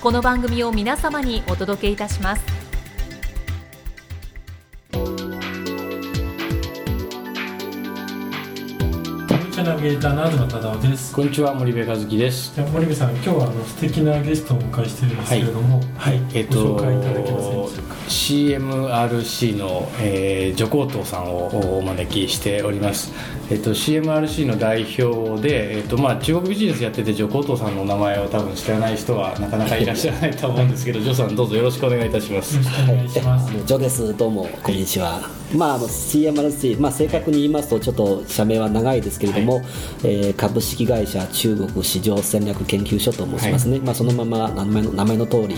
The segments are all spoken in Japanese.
この番組を皆様にお届けいたします。ナビゲーターの東忠夫です。こんにちは森部和樹です。じゃ森部さん今日はあの素敵なゲストをお迎えしてるんですけれどもはい、はい、えっ、とご紹介いただけませんでしょうか？CMRC の、えー、助光東さんをお招きしております。えっ、と CMRC の代表でえっ、とまあ中国ビジネスやってて助光東さんの名前を多分知らない人はなかなかいらっしゃらないと思うんですけど ジョさんどうぞよろしくお願いいたします。よろしくお願い。します、ジョです。どうもこんにちは、まああの CMRC まあ正確に言いますとちょっと社名は長いですけれども、えー株式会社中国市場戦略研究所と申しますね、まあそのまま名前の名前の通り、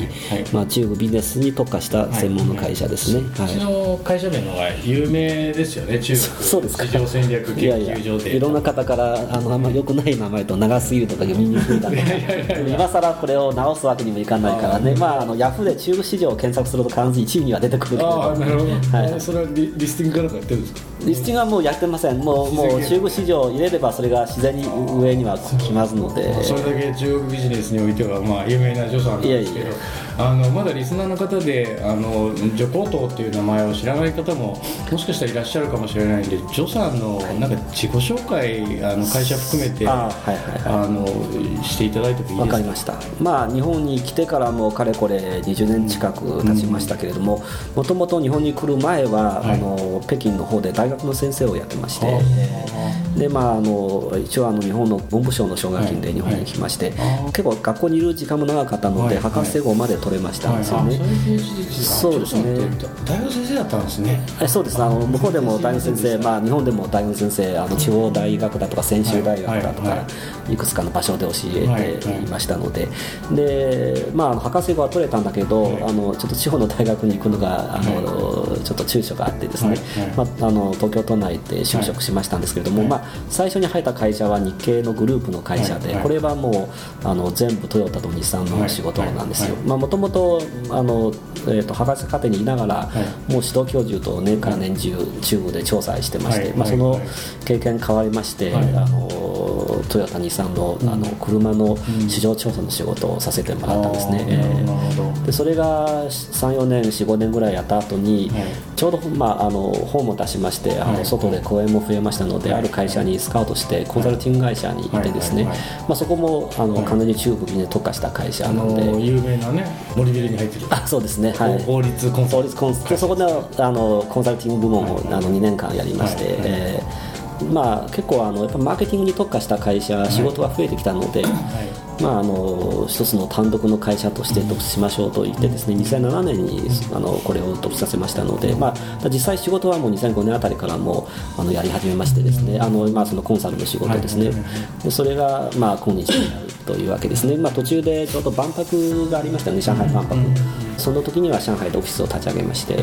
まあ中国ビジネスに特化した専門の会社ですね、はうちの会社名の方が有名ですよね中国。そうですか。市場戦略研究所で。いろんな方からあのあんま良くない名前と長すぎるとか読みにくいだとか今更これを直すわけにもいかないからね。まああのヤフーで中国市場を検索すると必ず1位には出てくるけどああなるほど、はい。それはリリスティングかなんかやってるんですか？リスティングはもうやってません。もうもう中国市場を入れればそれが自然に上には来ますので。それだけ中国ビジネスにおいては、まあ、有名な助さんなんですけど。いやいあのまだリスナーの方であのジョコートっていう名前を知らない方ももしかしたらいらっしゃるかもしれないんでジョさんのなんか自己紹介あの会社含めてあはいはいのしていただいてもいいわですか？かりました、まあ、日本に来てからもかれこれ20年近く経ちましたけれどももともと日本に来る前は、はい。あの北京の方で大学の先生をやってまして、でまあ、あの一応あの日本の文部省の奨学金で日本に来まして、結構学校にいる時間も長かったので、はい。博士号まで取れましたんですよね、そうですね。大学先生だったんですね。えそうですあの向こうでも大学先生、まあ、日本でも大学先生あの地方大学だとか専修大学だとか、はい。はい。くつかの場所で教はいえていましたので、でまあ博士号は取れたんだけど、はい。あのちょっと地方の大学に行くのがあの、ちょっと躊躇があってですね、まあ、あの東京都内で就職しましたんですけれども、はい。まあ、最初に入った会社は日系のグループの会社で、これはもうあの全部トヨタと日産の仕事なんですよ。はい。まあもともとあの、えー、と博士課程にいながら、はい。もう指導教授と年間年中中部で調査してまして、はい。まあ、そのはい。経験変わりまして、はい。あのトヨタ日産のあの車の市場調査の仕事をさせてもらったんですね。あーなるほどえー。なるほど。でそれが34年45年ぐらいやった後に、はい。ちょうど、まあ、あの本も出しましてあの、はい。外で講演も増えましたので、ある会社にスカウトしてコンサルティング会社に行ってですね、まあ、そこもあの、はい。完全に中国に特化した会社あなので。の有名なね森ビルに入ってる。あそうですね、はい、法律コンサル。法律コンでそこであのコンサルティング部門をあの2年間やりまして、はい。はい。えーまあ、結構あのやっぱマーケティングに特化した会社、仕事が増えてきたので、まあ、あの一つの単独の会社として独立しましょうと言ってですね2007年にあのこれを独立させましたので、まあ、実際仕事はもう2005年あたりからもうあのやり始めましてですねあの、まあ、そのコンサルの仕事ですね、でそれが、まあ、今日になるというわけですね、まあ、途中でちょうど万博がありましたね上海万博、その時には上海でオフィスを立ち上げまして、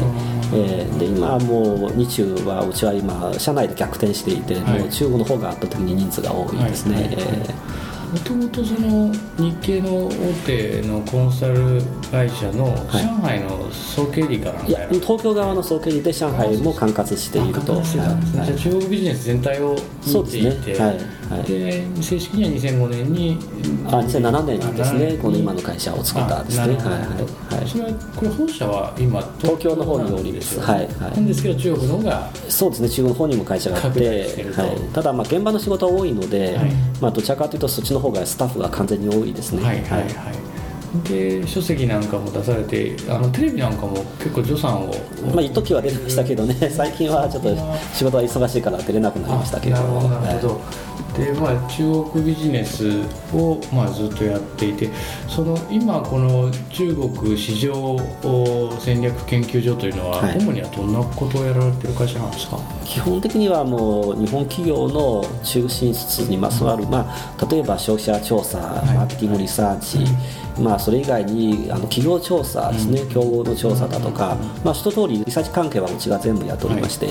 えーで今はもう日中はうちは今社内で逆転していて、はい。もう中国の方が圧倒的に人数が多いですね、はいはい。えーもともとその日系の大手のコンサル会社のはい上海の総経理かなんいやかやら東京側の総経理で上海も管轄していると、中国ビジネス全体をそう見ていてですね。はい。はい。で正式には2005年にあ2007年にですあねこの今の会社を作ったんですね。はいはい。はいそれはこれ本社は今東京の方におりです。はいはい。なんですけど中国の方がそうですね。中国の方にも会社があってはい、ただまあ現場の仕事は多いので、はい。まあ、どちらかというとそっちの方がスタッフが完全に多いですね。はいはいはい。で書籍なんかも出されてあのテレビなんかも結構助産を。まあ一時は出てましたけどね。最近はちょっと仕事が忙しいから出れなくなりましたけど。なるほどなるほど、でまあ、中国ビジネスを、まあ、ずっとやっていてその今この中国市場戦略研究所というのは、はい、主にはどんなことをやられてる会社なんですか？基本的にはもう日本企業の中心室にまつわる、まあ、例えば消費者調査、マーケティングリサーチ、まあ、それ以外にあの企業調査ですね、競合の調査だとか、まあ、一通りリサーチ関係はうちが全部やっておりまして、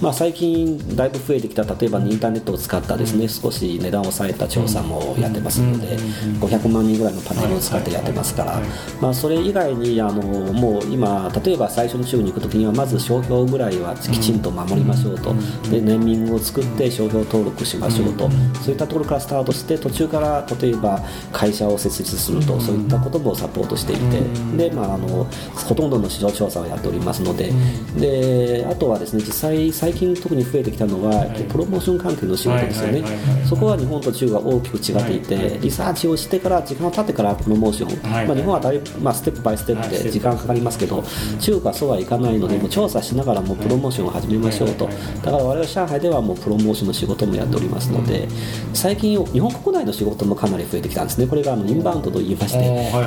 まあ、最近だいぶ増えてきた例えばインターネットを使ったですね、少し値段を抑えた調査もやってますので、500万人ぐらいのパネルを使ってやってますから、まあ、それ以外にあのもう今例えば最初の中国に行く時にはまず商標ぐらいはきちんと守りましょうと、でネーミングを作って商標登録しましょうと、そういったところからスタートして途中から例えば会社を設立すると、そういったこともサポートしていて、でまあ、あのほとんどの市場調査をやっておりますので,、であとはですね実際最近特に増えてきたのは、プロモーション関係の仕事ですよね、そこは日本と中国が大きく違っていて、リサーチをしてから時間を経ってからプロモーション、まあ、日本はだいぶ、まあ、ステップバイステップで時間かかりますけど、中国はそうはいかないのでもう調査しながらもプロモーションを始めましょうと。だから我々上海ではもうプロモーションの仕事もやっておりますので最近日本国内の仕事もかなり増えてきたんですね。これがあのインバウンドと言いまして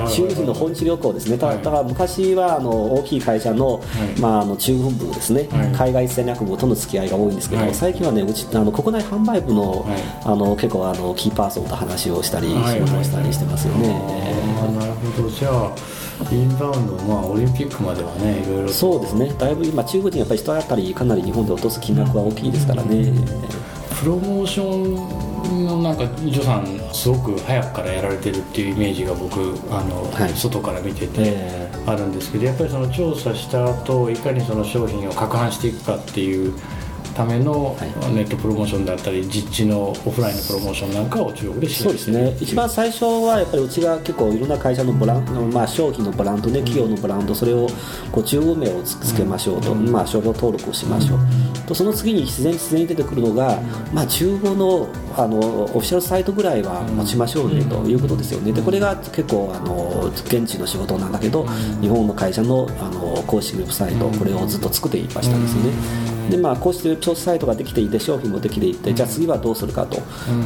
中国人の本地旅行ですね。だから昔はあの大きい会社の,、まあ、あの中国部ですね、海外戦略部との付き合いが多いんですけど、最近はねうちあの国内販売部の,、あの結構あのキーパーソンと話をしたり仕事をしたりしてますよね。なるほど。じゃあインバウンド、まあ、オリンピックまではね、いろいろそうですね、だいぶ今、中国人やっぱり人当たり、かなり日本で落とす金額は大きいですからね。プロモーションのなんか、助さん、すごく早くからやられてるっていうイメージが僕、あの、はい、外から見ててあるんですけど、やっぱりその調査した後いかにその商品を拡販していくかっていう。ためのネットプロモーションだったり、実地のオフラインのプロモーションなんかを中国で支援してそうですね。一番最初はやっぱりうちが結構いろんな会社のブランまあ、商品のブランドね企業のブランドそれをこう中国名をつけましょうと、うん、まあ、商標登録をしましょう、うん、とその次に自然自然に出てくるのが、まあ、中国のあのオフィシャルサイトぐらいは持ちましょうねということですよね。でこれが結構あの現地の仕事なんだけど日本の会社のあの公式ウェブサイトこれをずっと作っていましたんですよね。でまあ、こうして調査サイトができていて商品もできていて、じゃあ次はどうするかと、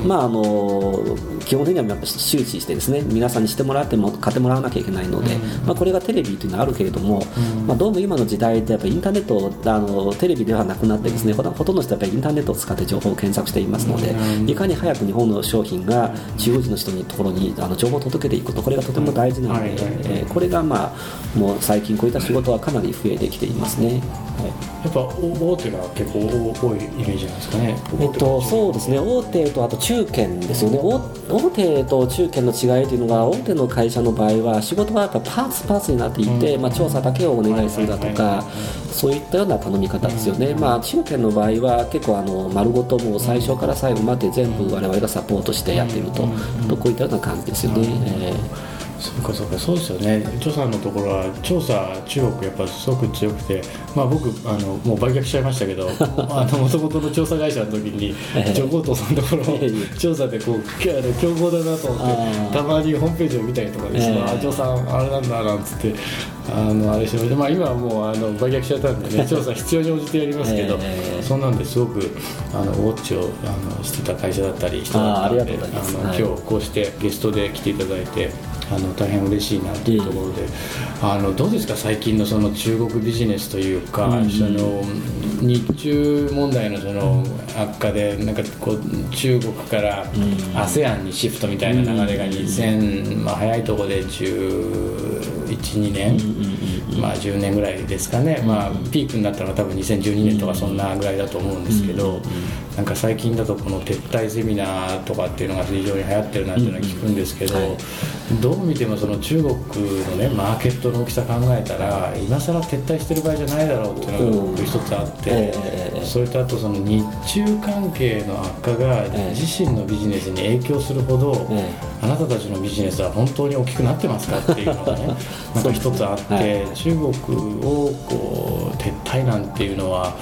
まあ、あの基本的にはやっぱ周知してですね皆さんにしてもらっても買ってもらわなきゃいけないので、まあ、これがテレビというのはあるけれども、まあ、どうも今の時代ってやっぱインターネットあのテレビではなくなってですねほとんどの人はやっぱインターネットを使って情報を検索していますので、いかに早く日本の商品が中国人の人のところにあの情報を届けていくことこれがとても大事なので、えこれが、まあ、もう最近こういった仕事はかなり増えてきていますね。はい、やっぱ大手が結構多いイメージなんですかね。えっと、そうですね。大手とあと中堅ですよね。大手と中堅の違いというのが大手の会社の場合は仕事はやっぱパーツパーツになっていて、うん、まあ、調査だけをお願いするだとか、そういったような頼み方ですよね、うん、まあ、中堅の場合は結構あの丸ごともう最初から最後まで全部我々がサポートしてやっていると,、とこういったような感じですよね。えーそうかそうかそうですよね。張さんのところは調査中国やっぱすごく強くてまあ僕あのもう売却しちゃいましたけど あの元々の調査会社の時にジョコートさんのところ調査でこう競合だなと思ってたまにホームページを見たりとかですね、あ張さんあれなんだなんつってあのあれしてましてまあ今はもうあの売却しちゃったんでね 調査必要に応じてやりますけど、そんなんですごくあのウォッチをあのしてた会社だったり人だったんであの、今日こうしてゲストで来ていただいて。あの大変嬉しいなというところで、あのどうですか最近のその中国ビジネスというか、うん、その日中問題のその悪化でなんかこう中国から ASEAN にシフトみたいな流れが2000、まあ、早いところで1112年、まあ、10年ぐらいですかね、まあ、ピークになったのは多分2012年とかそんなぐらいだと思うんですけど。なんか最近だとこの撤退セミナーとかっていうのが非常に流行ってるなっていうのは聞くんですけど、どう見てもその中国のねマーケットの大きさ考えたら今更撤退してる場合じゃないだろうっていうのが僕一つあって、それとあとその日中関係の悪化が自身のビジネスに影響するほど、あなたたちのビジネスは本当に大きくなってますかっていうのがね なんか一つあって、中国をこう撤退なんていうのは。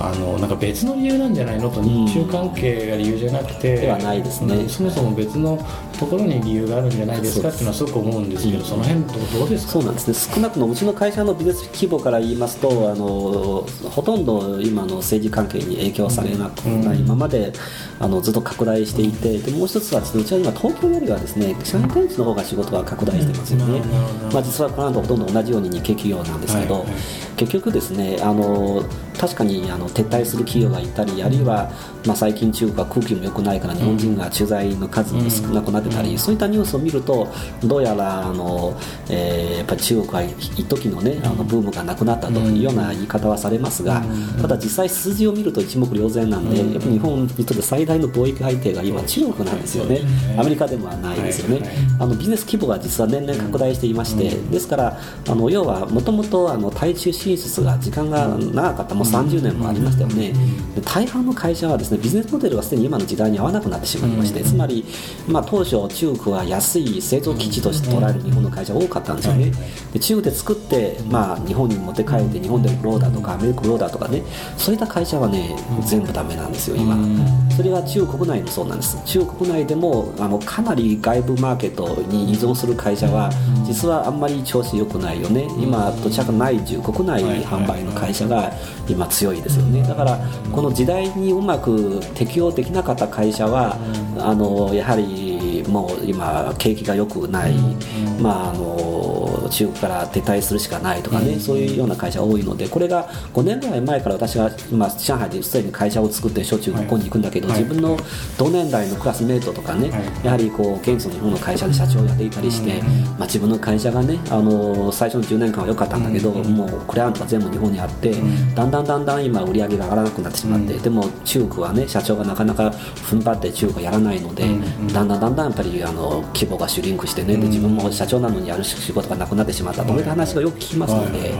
あのなんか別の理由なんじゃないのと日中関係が理由じゃなくて、ではないですね。うんそもそも別のところに理由があるんじゃないですかっていうのはすごく思うんですけど、その辺どうですか？そうなんですね。少なくともうちの会社のビジネス規模から言いますとあのほとんど今の政治関係に影響されなくないままで、あのずっと拡大していてでもう一つはですねうちは今東京よりはですね上海店地の方が仕事が拡大してますよね、まあ、実はこの後ほとんど同じように日系企業なんですけど、結局ですねあの確かにあの撤退する企業がいたりあるいは、まあ、最近中国は空気も良くないから日本人が駐在の数も少なくなってたり、そういったニュースを見るとどうやらあの、えーやっぱり中国は一時のねあのブームがなくなったというような言い方はされますが、ただ実際数字を見ると一目瞭然なんで、やっぱり日本にとって最大の貿易相手が今中国なんですよね、アメリカでもはないですよね、あのビジネス規模が実は年々拡大していまして、ですからあの要はもともとあの対中進出が時間が長かったもう30年もありましたよね、で大半の会社はですねビジネスモデルがすでに今の時代に合わなくなってしまいまして、つまり、まあ、当初中国は安い製造基地として捉える日本の会社が多かったんですよね、で中国で作って、まあ、日本に持って帰って日本で売ろうだとかアメリカ売ろうだとかねそういった会社はね全部ダメなんですよ今、それは中国国内もそうなんです。中国国内でもあのかなり外部マーケットに依存する会社は実はあんまり調子良くないよね。今どちらか内需国内販売の会社が今強いですよね。だからこの時代にうまく適応できなかった会社はあのやはりもう今景気が良くない、まああの中国から撤退するしかないとかね、そういうような会社が多いのでこれが5年ぐらい前から私が今上海ですでに会社を作ってしょっちゅうここに行くんだけど、はい。自分の同年代のクラスメートとかね、はい。やはりこう現地の日本の会社で社長をやっていたりして、まあ、自分の会社がねあの最初の10年間は良かったんだけど、もうクライアントが全部日本にあって、だんだんだんだん今売り上げが上がらなくなってしまって、でも中国はね社長がなかなか踏ん張って中国はやらないので、だんだんだんだんやっぱりあの規模がシュリンクしてねで自分も社長なのにやる仕事がなくなってしまった。という話がよく聞きますので、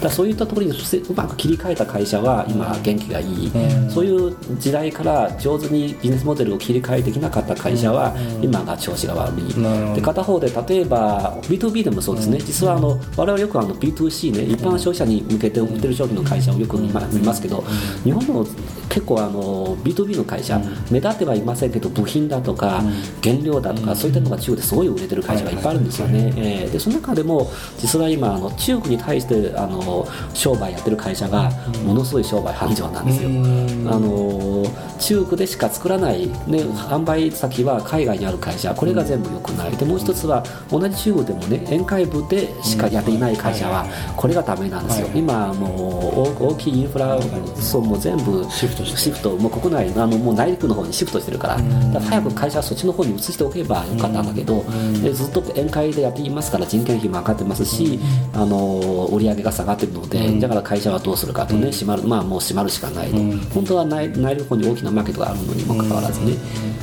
だそういったところにうまく切り替えた会社は今元気がいい、そういう時代から上手にビジネスモデルを切り替えできなかった会社は今が調子が悪い、で片方で例えば B2B でもそうですね。実はあの我々よくあの B2C ね一般消費者に向けて売ってる商品の会社をよく見ますけど日本の結構あの B2B の会社目立ってはいませんけど部品だとか原料だとかそういったのが中国ですごい売れてる会社がいっぱいあるんですよね、えーでその中でも実は今あの中国に対してあの商売やってる会社がものすごい商売繁盛なんですよ、あの中国でしか作らない、ね、販売先は海外にある会社。これが全部良くない。でもう一つは同じ中国でもね沿海部でしかやっていない会社はこれがダメなんですよ、はい今もう大大きいインフラそうもう全部シフトシフトもう国内あのもう内陸の方にシフトしてるから,、だから早く会社はそっちの方に移しておけばよかったんだけど、でずっと沿海でやっていますから人件費も上がってますし、あの売り上げが下がってるので、だから会社はどうするかとね、閉まるまあもう閉まるしかないと、本当は内内陸の方に大きなマーケットがあるのにもかかわらずね、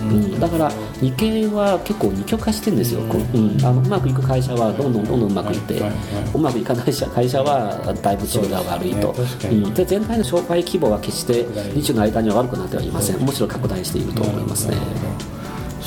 うん。だから日系は結構二極化してるんですよ、こううん、あのうまくいく会社はどんどんどんどんうまくいって、うまくいかない会社はだいぶ調子が悪いと、で全体の商売規模は決して日中の間には悪くなってはいません。むしろ拡大していると思いますね。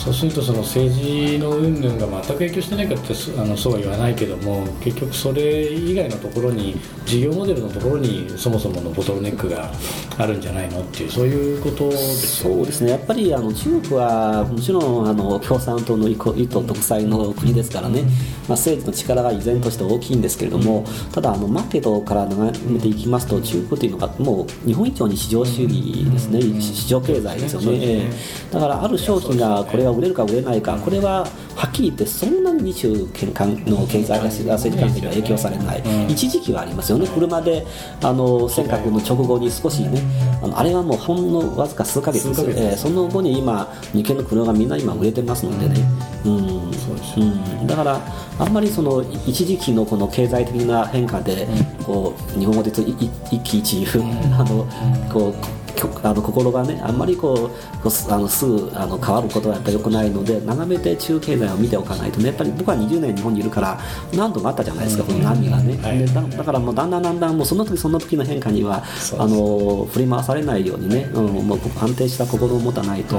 そうするとその政治の云々が全く影響してないかってそあのそうは言わないけども結局それ以外のところに事業モデルのところにそもそものボトルネックがあるんじゃないのっていうそういうことでね。そうですね。やっぱりあの中国はもちろんあの共産党の意図意図独裁の国ですからね、まあ、政治の力が依然として大きいんですけれども、ただあのマーケットから眺めていきますと中国というのがもう日本以上に市場主義ですね、市場経済ですよね、ええだからある商品がこれは売れるか売れないかこれははっきり言ってそんなに日中の経済政治関係には影響されない、一時期はありますよね。車であの尖閣の直後に少しねあのあれはもうほんのわずか数ヶ月です。えーその後に今日系の車がみんな今売れてますのでね、うん。そうん、だからあんまりその一時期のこの経済的な変化で、こう日本語で言うと一喜一憂、あのこうあの心がねあんまりこうあのすぐあの変わることはやっぱり良くないので眺めて中経済を見ておかないとねやっぱり僕は20年日本にいるから何度もあったじゃないですか、この波がね、はい。でだだからもうだんだんだんだんもうその時その時の変化にはあの振り回されないようにね、うん、もう安定した心を持たないと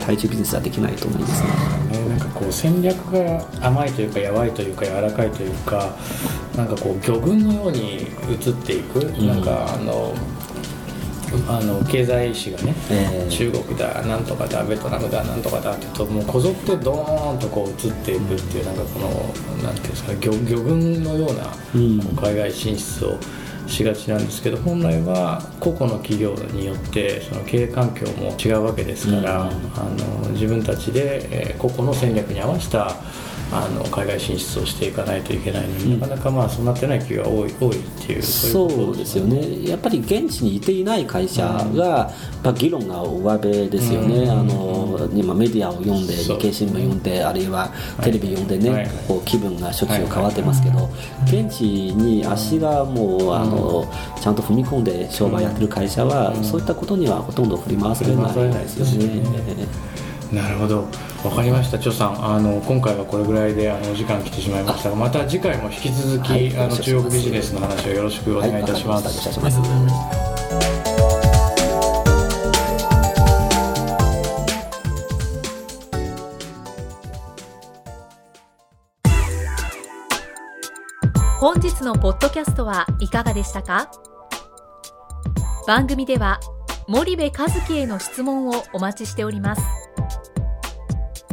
対中ビジネスはできないと思いますね。ねなんかこう戦略が甘いというかやばいというか柔らかいというかなんかこう魚群のように移っていく、なんかあのあの経済誌がね、えー中国だなんとかだベトナムだなんとかだってともうこぞってドーンとこう移っていくっていうなんかこのなんていうんですか魚魚群のような海外進出をしがちなんですけど本来は個々の企業によってその経営環境も違うわけですから、あの自分たちで、えー個々の戦略に合わせたあの海外進出をしていかないといけないのに、なかなかまあそうなってない企業が多い多いっていうそいうですよね、やっぱり現地にいていない会社が、まあ、議論が上辺ですよね、あの今、メディアを読んで、日経新聞読んで、あるいはテレビ読んでね、はい。こう気分がしょっちゅう変わってますけど、現地に足がもうあの、ちゃんと踏み込んで商売やってる会社は、そういったことにはほとんど振り回されないですよね。なるほど。わかりました。張さんあの今回はこれぐらいであのお時間来てしまいましたがまた次回も引き続き、はい。あの中国ビジネスの話をよろしくお願いいたします、はい。わかりましたありがとうございます。本日のポッドキャストはいかがでしたか？番組では森部和樹への質問をお待ちしております